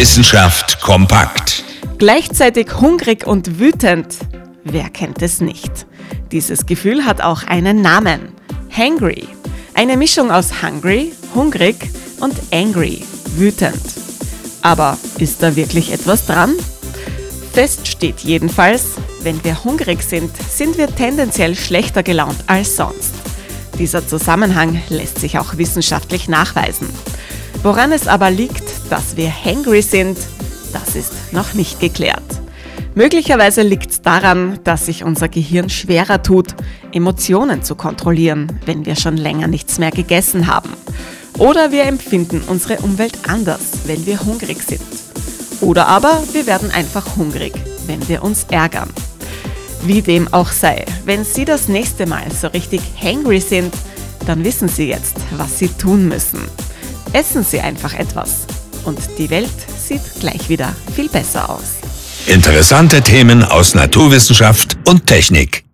Wissenschaft kompakt. Gleichzeitig hungrig und wütend. Wer kennt es nicht? Dieses Gefühl hat auch einen Namen. Hangry. Eine Mischung aus hungry, hungrig und angry, wütend. Aber ist da wirklich etwas dran? Fest steht jedenfalls, wenn wir hungrig sind, sind wir tendenziell schlechter gelaunt als sonst. Dieser Zusammenhang lässt sich auch wissenschaftlich nachweisen. Woran es aber liegt, dass wir hangry sind, das ist noch nicht geklärt. Möglicherweise liegt es daran, dass sich unser Gehirn schwerer tut, Emotionen zu kontrollieren, wenn wir schon länger nichts mehr gegessen haben. Oder wir empfinden unsere Umwelt anders, wenn wir hungrig sind. Oder aber wir werden einfach hungrig, wenn wir uns ärgern. Wie dem auch sei, wenn Sie das nächste Mal so richtig hangry sind, dann wissen Sie jetzt, was Sie tun müssen. Essen Sie einfach etwas und die Welt sieht gleich wieder viel besser aus. Interessante Themen aus Naturwissenschaft und Technik.